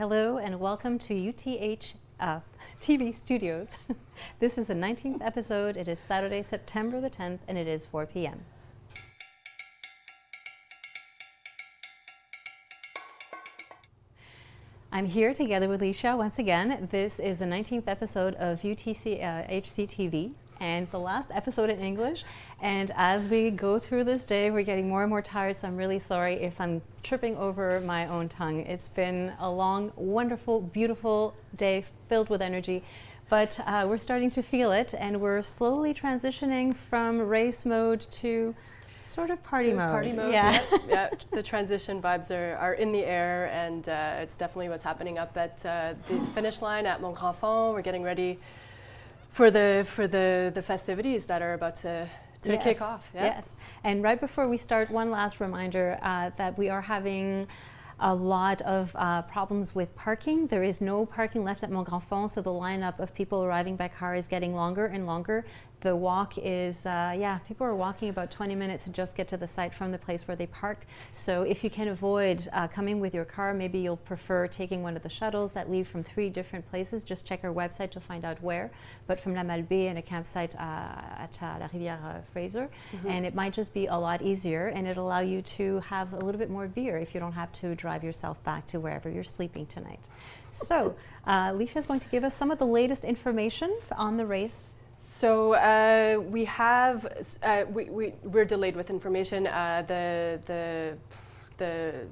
Hello and welcome to UTH uh, TV Studios. this is the 19th episode. It is Saturday, September the 10th, and it is 4 p.m. I'm here together with Lisha once again. This is the 19th episode of UTC uh, HCTV and the last episode in English. And as we go through this day, we're getting more and more tired, so I'm really sorry if I'm tripping over my own tongue. It's been a long, wonderful, beautiful day filled with energy. But uh, we're starting to feel it, and we're slowly transitioning from race mode to sort of party mode. Party mode. Yeah. yeah. yeah. The transition vibes are, are in the air, and uh, it's definitely what's happening up at uh, the finish line at Mont Grand-Fonds. We're getting ready for the for the the festivities that are about to to yes. kick off. Yeah? Yes. And right before we start, one last reminder uh, that we are having a lot of uh, problems with parking. There is no parking left at Mont Grand-Fonds, so the lineup of people arriving by car is getting longer and longer the walk is, uh, yeah, people are walking about 20 minutes to just get to the site from the place where they park. So if you can avoid uh, coming with your car, maybe you'll prefer taking one of the shuttles that leave from three different places. Just check our website to find out where. But from La Malbaie and a campsite uh, at uh, La Rivière uh, Fraser. Mm-hmm. And it might just be a lot easier and it'll allow you to have a little bit more beer if you don't have to drive yourself back to wherever you're sleeping tonight. So, uh, Lisha is going to give us some of the latest information on the race so uh, we have uh, we, we we're delayed with information. Uh, the the the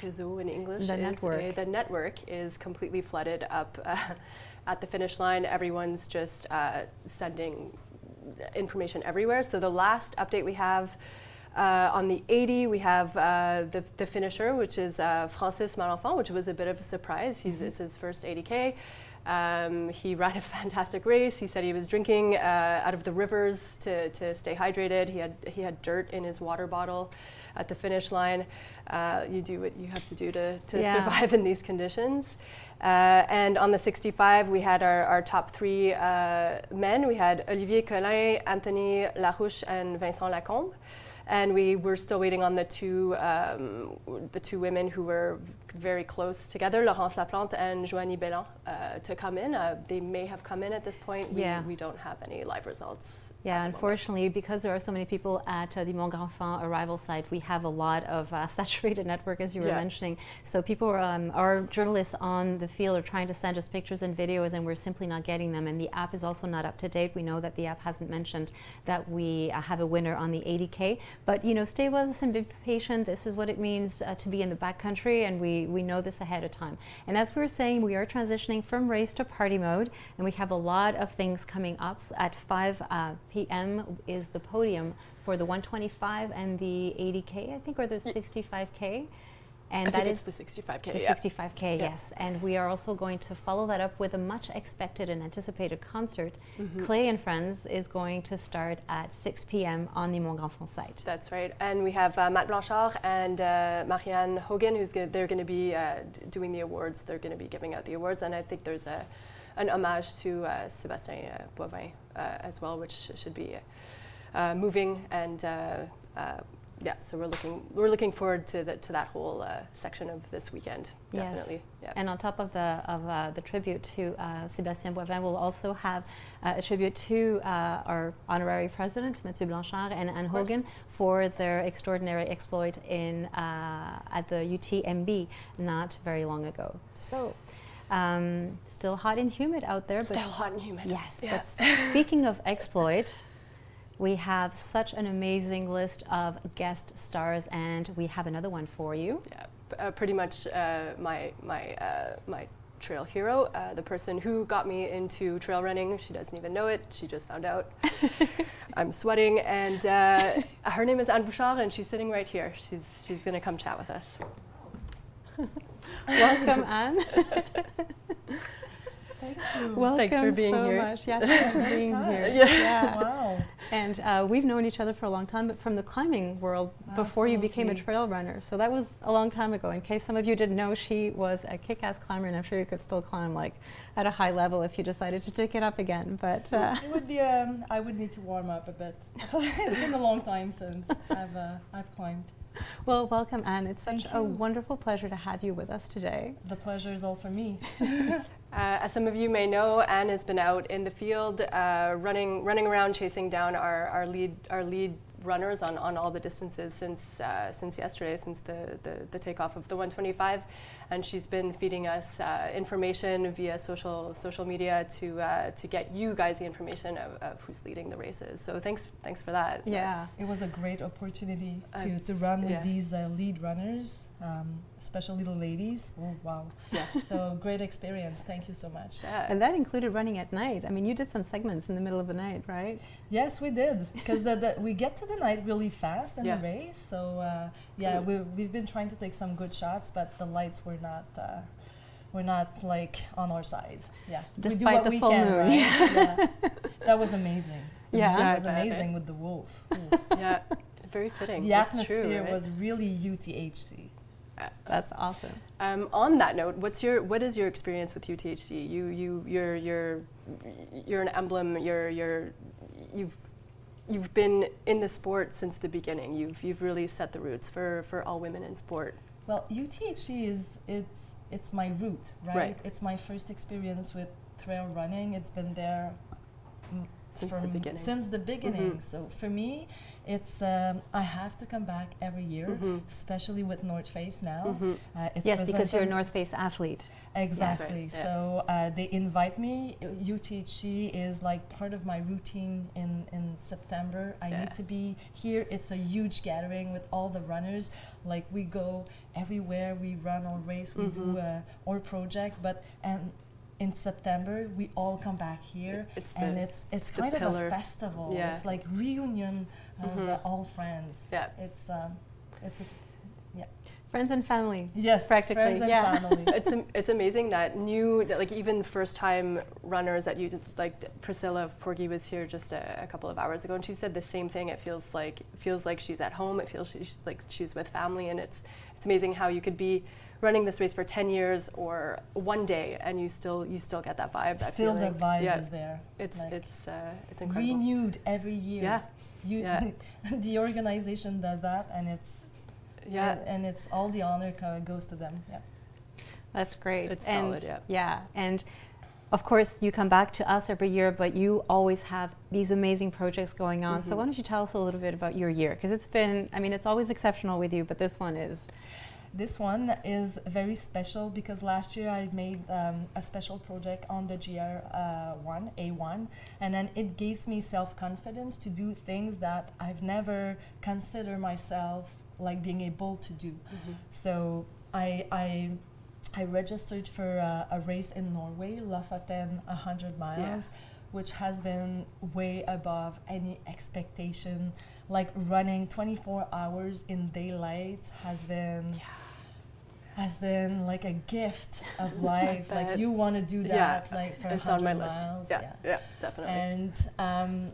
réseau in English the is network. the network is completely flooded up uh, at the finish line. Everyone's just uh, sending information everywhere. So the last update we have. Uh, on the 80, we have uh, the, the finisher, which is uh, Francis Malenfant, which was a bit of a surprise. He's, mm-hmm. It's his first 80K. Um, he ran a fantastic race. He said he was drinking uh, out of the rivers to, to stay hydrated. He had, he had dirt in his water bottle at the finish line. Uh, you do what you have to do to, to yeah. survive in these conditions. Uh, and on the 65, we had our, our top three uh, men. We had Olivier Collin, Anthony Larouche, and Vincent Lacombe and we were still waiting on the two um, the two women who were very close together, Laurence Laplante and Joanie Bellan, uh, to come in. Uh, they may have come in at this point. We, yeah. we don't have any live results. Yeah, unfortunately, moment. because there are so many people at uh, the Mont Grand-Fonds arrival site, we have a lot of uh, saturated network, as you were yeah. mentioning. So people, are, um, our journalists on the field are trying to send us pictures and videos, and we're simply not getting them. And the app is also not up to date. We know that the app hasn't mentioned that we uh, have a winner on the 80K. But, you know, stay with us and be patient. This is what it means uh, to be in the backcountry, and we, we know this ahead of time. And as we were saying, we are transitioning from race to party mode, and we have a lot of things coming up at 5 uh, p.m. is the podium for the 125 and the 80k, I think, or the 65k. And I that is the 65k. The yeah. 65k, yeah. yes. And we are also going to follow that up with a much expected and anticipated concert. Mm-hmm. Clay and Friends is going to start at 6 p.m. on the Mont Grand-Fonds site. That's right. And we have uh, Matt Blanchard and uh, Marianne Hogan, who's go- they're going to be uh, d- doing the awards. They're going to be giving out the awards, and I think there's a an homage to uh, Sébastien uh, Boivin Uh, as well, which sh- should be uh, moving and uh, yeah, so we're looking we're looking forward to the, to that whole uh, section of this weekend. Definitely. Yes. Yeah. And on top of the of uh, the tribute to uh, Sébastien Boivin, we'll also have a tribute to our honorary president Mathieu Blanchard and Anne Hogan for their extraordinary exploit in at the UTMB not very long ago. So. Um, still hot and humid out there. Still hot and humid. Yes. Yeah. Speaking of exploit, we have such an amazing list of guest stars, and we have another one for you. Yeah, uh, pretty much uh, my my uh, my trail hero, uh, the person who got me into trail running. She doesn't even know it. She just found out. I'm sweating, and uh, her name is Anne Bouchard, and she's sitting right here. She's she's gonna come chat with us. Welcome, Anne. Thank you. Welcome Thanks for being so here. much. Yeah, thanks for being here. Yeah. Wow. And uh, we've known each other for a long time, but from the climbing world before you became a trail runner. So that was a long time ago. In case some of you didn't know, she was a kick-ass climber, and I'm sure you could still climb like at a high level if you decided to take it up again. But uh, It would be. Um, I would need to warm up a bit. it's been a long time since I've uh, I've climbed. Well, welcome, Anne. It's such a wonderful pleasure to have you with us today. The pleasure is all for me. Uh, as some of you may know, Anne has been out in the field, uh, running running around, chasing down our, our lead our lead runners on, on all the distances since uh, since yesterday, since the, the, the takeoff of the 125, and she's been feeding us uh, information via social social media to uh, to get you guys the information of, of who's leading the races. So thanks thanks for that. Yeah. It was a great opportunity to, to run with yeah. these uh, lead runners, um, especially little ladies. Oh wow! Yeah. so great experience. Thank you so much. Yeah. And that included running at night. I mean, you did some segments in the middle of the night, right? Yes, we did because the, the, we get to the night really fast in Yeah. the race. So uh, yeah, Cool. we, we've been trying to take some good shots, but the lights were not uh, were not like on our side. Yeah, Despite the full moon. right? yeah. That was amazing. Yeah. moon Yeah, I was bet, amazing with the wolf. Yeah. Very fitting. the That's atmosphere true, right? was really UTHC. That's awesome. Um, on that note, what's your what is your experience with UTHC? You you you're you're you're an emblem. You're you're you've you've been in the sport since the beginning. You've you've really set the roots for for all women in sport. Well, UTHC is it's it's my root, right? Right. It's my first experience with trail running. It's been there mm, Since the beginning. Since the beginning. Mhm. So for me, it's um, I have to come back every year, Mhm. especially with North Face now. Mhm. Uh, it's yes, because you're a North Face athlete. Exactly. yeah. So uh, they invite me. UTHC is like part of my routine in, in September. I Yeah. need to be here. It's a huge gathering with all the runners. Like we go everywhere. We run or race. We do Mhm. uh, our project. But and in September we all come back here, It's and the- it's it's kind of pillar. a festival. Yeah. It's like reunion of Mhm. uh, all friends. Yeah. It's um, it's a, Friends and family. yes, Practically, friends and yeah. family. it's am- it's amazing that new that like even first time runners that use like Priscilla of Porgy was here just a, a couple of hours ago and she said the same thing. It feels like feels like she's at home. It feels she's like she's with family and it's it's amazing how you could be running this race for 10 years or one day and you still you still get that vibe that Still, the feeling. vibe yeah, is there. it's Like, it's uh, it's incredible renewed every year. Yeah. You, Yeah. the organization does that, and it's yeah and, and it's all the honor co- goes to them. Yeah. That's great. It's and solid, yeah. Yeah, and of course you come back to us every year, but you always have these amazing projects going on. So Mhm. why don't you tell us a little bit about your year? Because it's been, I mean, it's always exceptional with you, but this one is. This one is very special because last year I made um, a special project on the GR uh, one A1, and then it gives me self confidence to do things that I've never considered myself like being able to do. Mhm. So I I I registered for a, a race in Norway, Lofoten 100 miles, which has been way above any expectation. Like running 24 hours in daylight has been has been like a gift of life. like you want to do Yeah, that like for it's 100 on my list miles. yeah yeah definitely And um,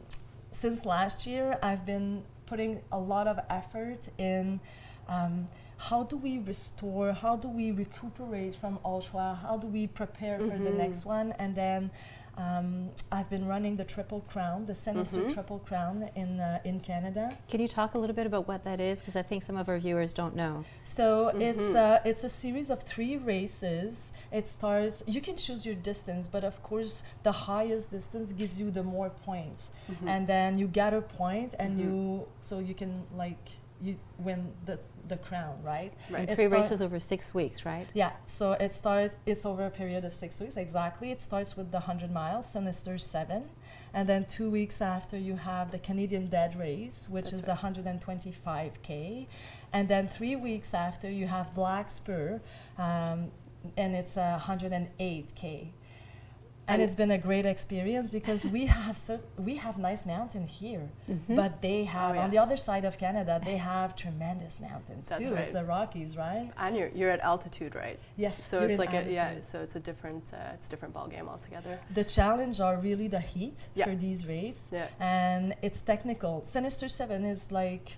since last year, I've been putting a lot of effort in um, how do we restore, how do we recuperate from ultra, how do we prepare for the Mhm. next one, and then. Um, I've been running the Triple Crown, the Sinister Mhm. Triple Crown in uh, in Canada. Can you talk a little bit about what that is? Because I think some of our viewers don't know. So it's Mhm. uh, it's a series of three races. It starts. You can choose your distance, but of course, the highest distance gives you the more points, Mhm. and then you gather point, and Mhm. you so you can like you win the the crown, right? right And three races over six weeks, right? Yeah. So it starts. It's over a period of six weeks exactly. It starts with the hundred miles, Sinister Seven, and then two weeks after you have the Canadian Death Race, which That's is right. 125 k, and then three weeks after you have Black Spur, um, and it's uh, 108 k. and it's been a great experience because we have so we have nice mountain here, but they have Oh, yeah. on the other side of Canada they have tremendous mountains That's too. right. It's the Rockies, right? And you're, you're at altitude, right? Yes. So it's like a, yeah. So it's a different uh, it's a different ball game altogether. The challenge are really the heat Yeah. for these races, Yeah. and it's technical. Sinister Seven is like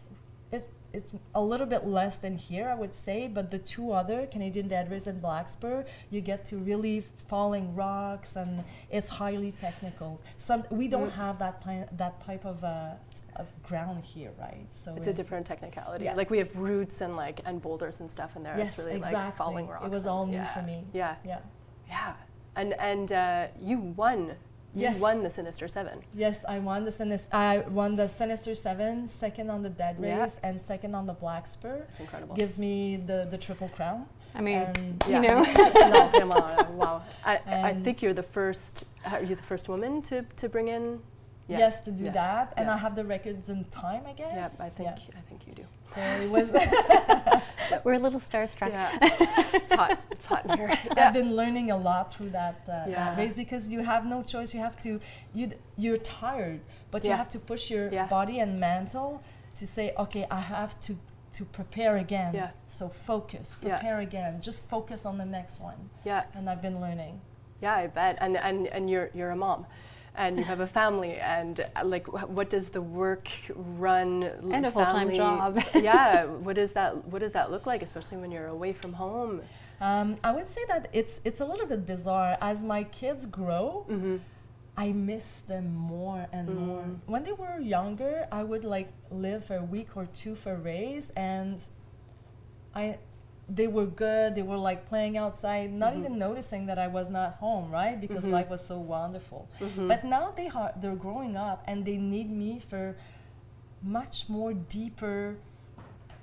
it's a little bit less than here, I would say, but the two other Canadian Death Race and Blackspur, you get to really falling rocks, and it's highly technical. Some we don't Mm. have that ty- that type of uh, of ground here, right? So It's a different technicality. Yeah. Like we have roots and like and boulders and stuff in there. Yes, it's really exactly. like falling rocks. It was all new yeah. for me. Yeah, Yeah. yeah. And and uh, you won. You Yes. won the Sinister Seven. Yes, I won the Sinister. I won the Sinister Seven, second on the Death Yeah. Race, and second on the Black Spur. It's incredible. Gives me the the triple crown. I mean, And you know, no, come on, wow. I, I think you're the first. Uh, Are you the first woman to, to bring in? Yeah. Yes, to do yeah, that, and yeah. I have the records in time, I Yeah, guess. I think I think you do. So it was. we're a little starstruck. Yeah, it's hot. It's hot in here. Yeah. I've been learning a lot through that, uh, Yeah. race because you have no choice. You have to. You d- you're tired, but you have to push your Yeah. body and mental to say, okay, I have to to prepare again. Yeah. So focus, Yeah. prepare again. Just focus on the next one. yeah, And I've been learning. yeah. I bet. And and and you're you're a mom. And you have a family, and uh, like, wh- what does the work run l- And a full-time family- job. yeah, what does that what does that look like, especially when you're away from home? Um, I would say that it's it's a little bit bizarre. As my kids grow, Mm-hmm. I miss them more and more. Mm. When they were younger, I would like live for a week or two for race, and I they were good. They were like playing outside, not Mhm. even noticing that I was not home, right? Because Mhm. life was so wonderful. Mhm. But now they are they're growing up and they need me for much more deeper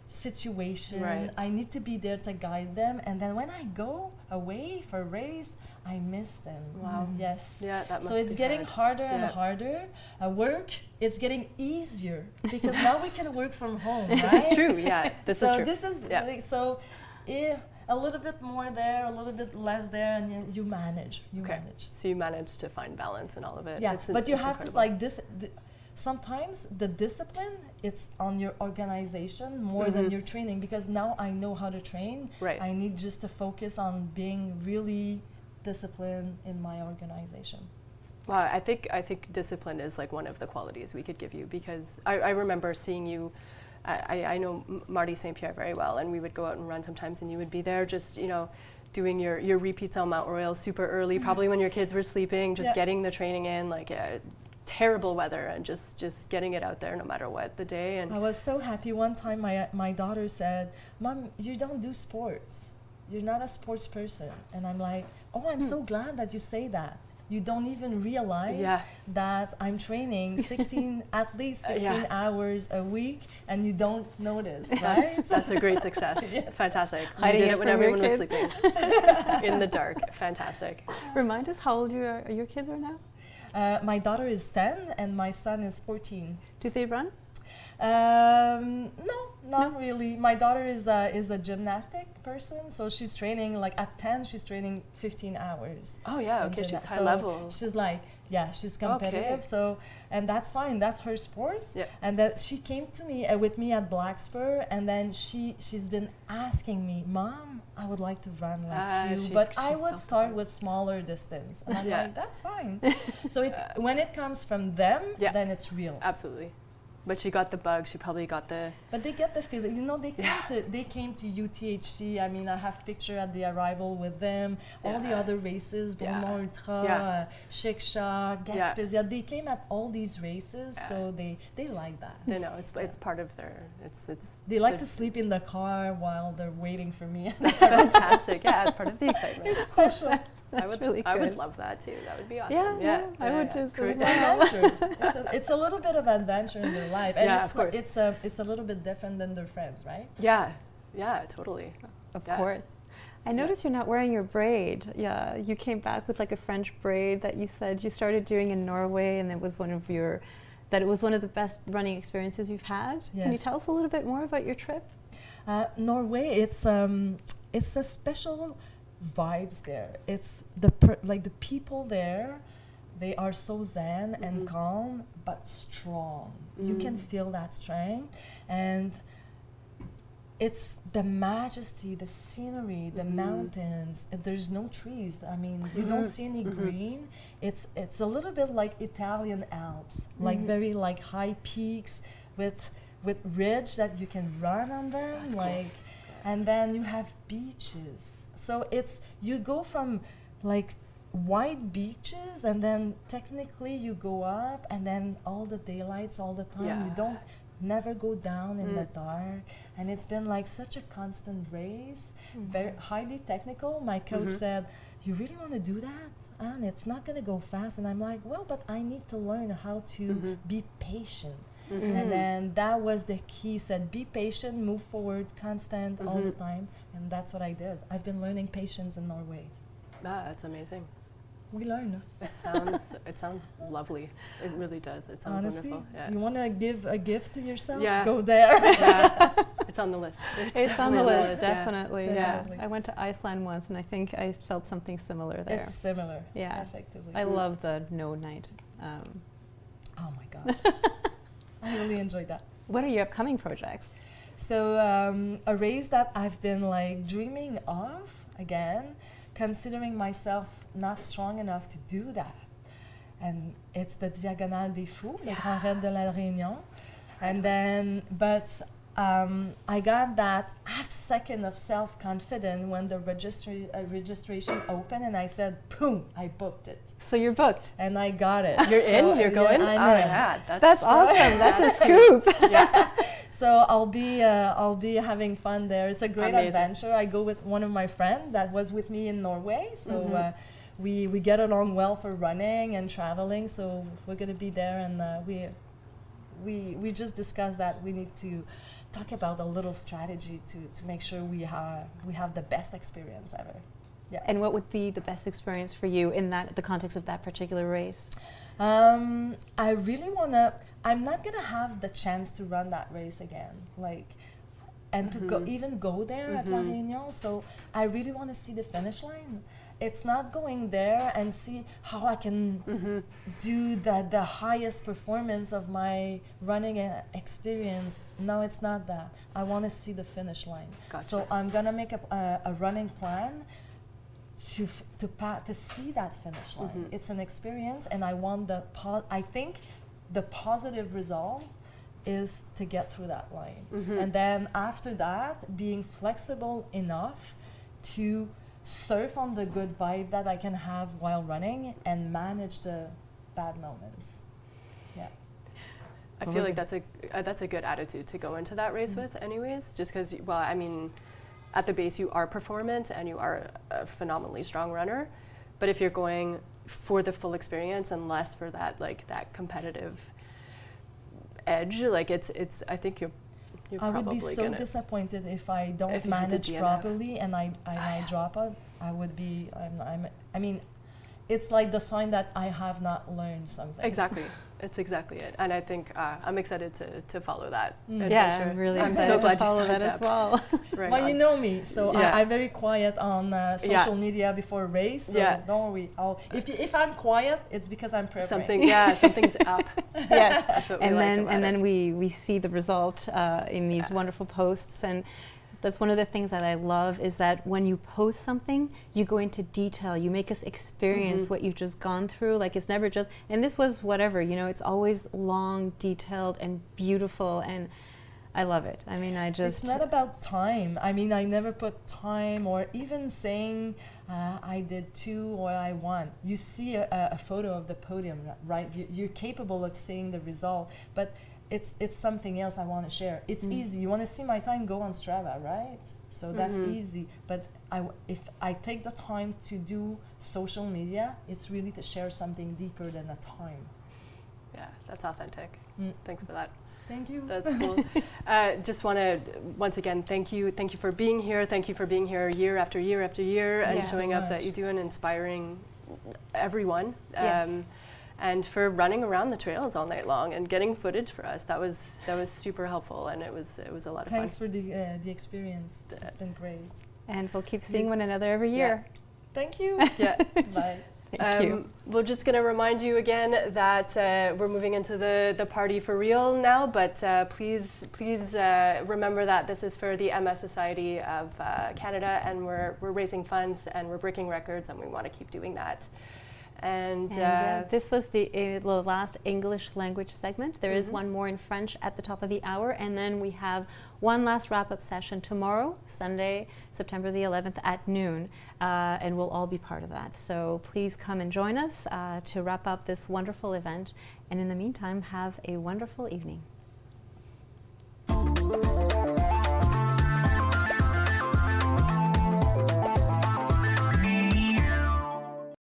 situation. Right. I need to be there to guide them. And then when I go away for a race, I miss them. Wow. Yes. Yeah, that must So it's getting hard. harder and harder. At work, it's getting easier because now we can work from home, right? This is true. Yeah, this so is true. this is Yeah. like, so if a little bit more there, a little bit less there, and you, you manage. You Okay. manage. So you manage to find balance in all of it. Yeah, It's- but you have to like this. th- sometimes the discipline it's on your organization more than Mhm. your training because now I know how to train. Right. I need just to focus on being really disciplined in my organization. Wow, I think I think discipline is like one of the qualities we could give you because I, I remember seeing you. I, I- know Marty St. Pierre very well, and we would go out and run sometimes, and you would be there just you know doing your, your repeats on Mount Royal super early, probably when your kids were sleeping, just Yeah. getting the training in, like uh, terrible weather, and just just getting it out there no matter what the day. And I was so happy one time. My my daughter said, "Mom, you don't do sports. You're not a sports person." And I'm like, "Oh, I'm so glad that you say that." You don't even realize Yeah. that I'm training 16, at least Uh, 16 yeah. hours a week, and you don't notice, that's, right? that's a great success. Fantastic. Hiding you did it it when everyone was sleeping in the dark. Fantastic. Remind us how old your, your kids are now? Uh, my daughter is 10 and my son is 14. Do they run? Um, no, not really. My daughter is a, is a gymnastic person, so she's training like at 10, she's training 15 hours. Oh yeah, okay, she's high so level. She's like, yeah, she's competitive. Okay. So, and that's fine. That's her sports. Yeah. And that she came to me uh, with me at Blackspur, and then she she's been asking me, Mom, I would like to run like Ah, you, she- but she I would start with smaller distance. And I'm Yeah. like, that's fine. so it when it comes from them, Yeah. then it's real. Absolutely. But she got the bug. She probably got the. But they get the feeling. You know, they came Yeah. to they came to UTHC. I mean, I have picture at the arrival with them. All the other races, Yeah. Bromont Ultra, Yeah. uh, Chic-Choc, Yeah. Gaspésia. They came at all these races, Yeah. so they they like that. They know it's it's part of their. It's it's. They like to sleep in the car while they're waiting for me. That's fantastic. Yeah, it's part of the excitement. it's special. I would, really I would love that too. That would be awesome. Yeah, Yeah, yeah, I would just Cru- It's well. it's, a, it's a little bit of adventure in their life, and Yeah, it's of course. it's a it's a little bit different than their friends, right? Yeah, yeah, totally. Of Yeah. course. I noticed you're not wearing your braid. Yeah, you came back with like a French braid that you said you started doing in Norway, and it was one of your, that it was one of the best running experiences you've had. Can you tell us a little bit more about your trip? Uh, Norway, it's um, it's a special vibes there. It's the per- like the people there. They are so zen and Mhm. calm, but strong. You can Mm. feel that strength, and it's the majesty, the scenery, the Mhm. mountains. and There's no trees. I mean, you don't Mhm. see any Mhm. green. It's it's a little bit like Italian Alps, like Mhm. very like high peaks with with ridge that you can run on them, That's cool. like, and then you have beaches. So it's you go from like white beaches and then technically you go up and then all the daylights all the time you don't never go down in the Mm. dark and it's been like such a constant race Mm-hmm. very highly technical my coach Mhm. said you really want to do that and it's not going to go fast and i'm like well but i need to learn how to Mhm. be patient Mhm. and then that was the key He said be patient move forward constant all the Mhm. time and that's what i did i've been learning patience in norway Ah, that's amazing. we learn It sounds it sounds lovely. It really does. It sounds honestly wonderful. Yeah. you want to give a gift to yourself Yeah. go there yeah. It's on the list. It's on the definitely list, yeah. definitely. Yeah. Definitely. I went to Iceland once, and I think I felt something similar there. it's similar Yeah. effectively I Mm. love the no night. Um, oh my god i really enjoyed that what are your upcoming projects? So um, a race that I've been like dreaming of again, considering myself not strong enough to do that, and it's the Diagonale des Fous, le Grand Raid de la Réunion, and then but. Um, I got that half second of self confidence when the registry, uh, registration opened, and I said, "Boom! I booked it, So you're booked. and I got it." You're So, in. You're yeah, going. I Oh know. yeah, that's, That's awesome. That's a scoop. yeah. So I'll be uh, I'll be having fun there. It's a great Amazing. adventure. I go with one of my friends that was with me in Norway. So Mhm. uh, we we get along well for running and traveling. So we're gonna be there, and uh, we we we just discussed that we need to talk about a little strategy to to make sure we have we have the best experience ever. Yeah. And what would be the best experience for you in that the context of that particular race? Um, I really wanna. I'm not gonna have the chance to run that race again, like, and to go Mhm. even go there at La. Réunion. So I really want to see the finish line. It's not going there and see how I can hmm do the the highest performance of my running experience. No, it's not that. I want to see the finish line. Gotcha. So I'm gonna make a, a, a running plan to f- to pa- to see that finish line. Mhm. It's an experience, and I want the po- I think the positive result is to get through that line, Mhm. and then after that, being flexible enough to surf on the good vibe that I can have while running and manage the bad moments. Yeah. I feel like that's a uh, that's a good attitude to go into that race Mhm. with, anyways. Just because, well, I mean, at the base you are performant and you are a phenomenally strong runner, but if you're going for the full experience and less for that like that competitive edge, like it's it's I think you're you're I would be so disappointed if I don't If manage properly and I, I, Ah, I drop it. I would be. I'm, I'm. I mean, it's like the sign that I have not learned something. exactly. It's exactly it, and I think uh, I'm excited to, to follow that Mm. Yeah. I'm really I'm excited so to glad you follow signed that up. as well. Right well, you know me, so Yeah. I, I'm very quiet on uh, Yeah. social media before race. So Yeah. don't worry. I'll, if you, if I'm quiet, it's because I'm preparing. something, yeah, something's up. yes. That's what we and like then about and it. then we we see the result uh, in these Yeah. wonderful posts and that's one of the things that I love is that when you post something, you go into detail. You make us experience Mhm. what you've just gone through. Like it's never just, and this was whatever, you know, it's always long, detailed, and beautiful. And I love it. I mean, I just. it's not about time. I mean, I never put time or even saying uh, I did two or I won. You see a, a- a photo of the podium, right? You, you're capable of seeing the result, but it's it's something else I want to share. It's Mm. easy. You want to see my time? Go on Strava, right? So that's Mhm. easy. But I w- if I take the time to do social media, it's really to share something deeper than a time. Yeah, that's authentic. Mm. Thanks for that. Thank you. That's cool. uh, just want to once again thank you. Thank you for being here. Thank you for being here year after year after year and showing So up that you do and inspiring everyone. Yes. And for running around the trails all night long and getting footage for us. That was that was super helpful and it was it was a lot of fun. Thanks for the uh, the experience. It's been great. And we'll keep seeing one another every year. Yeah. Thank you. Yeah. Bye. Thank Um, you. We're just going to remind you again that uh, we're moving into the, the party for real now, but uh, please please uh, remember that this is for the MS Society of uh, Canada, and we're, we're raising funds and we're breaking records, and we want to keep doing that. And, And, uh, uh, this was the, uh, the last English language segment. There is Mhm. one more in French at the top of the hour, and then we have one last wrap up session tomorrow, Sunday, September the 11th at noon, uh, and we'll all be part of that. So please come and join us uh, to wrap up this wonderful event. And in the meantime, have a wonderful evening.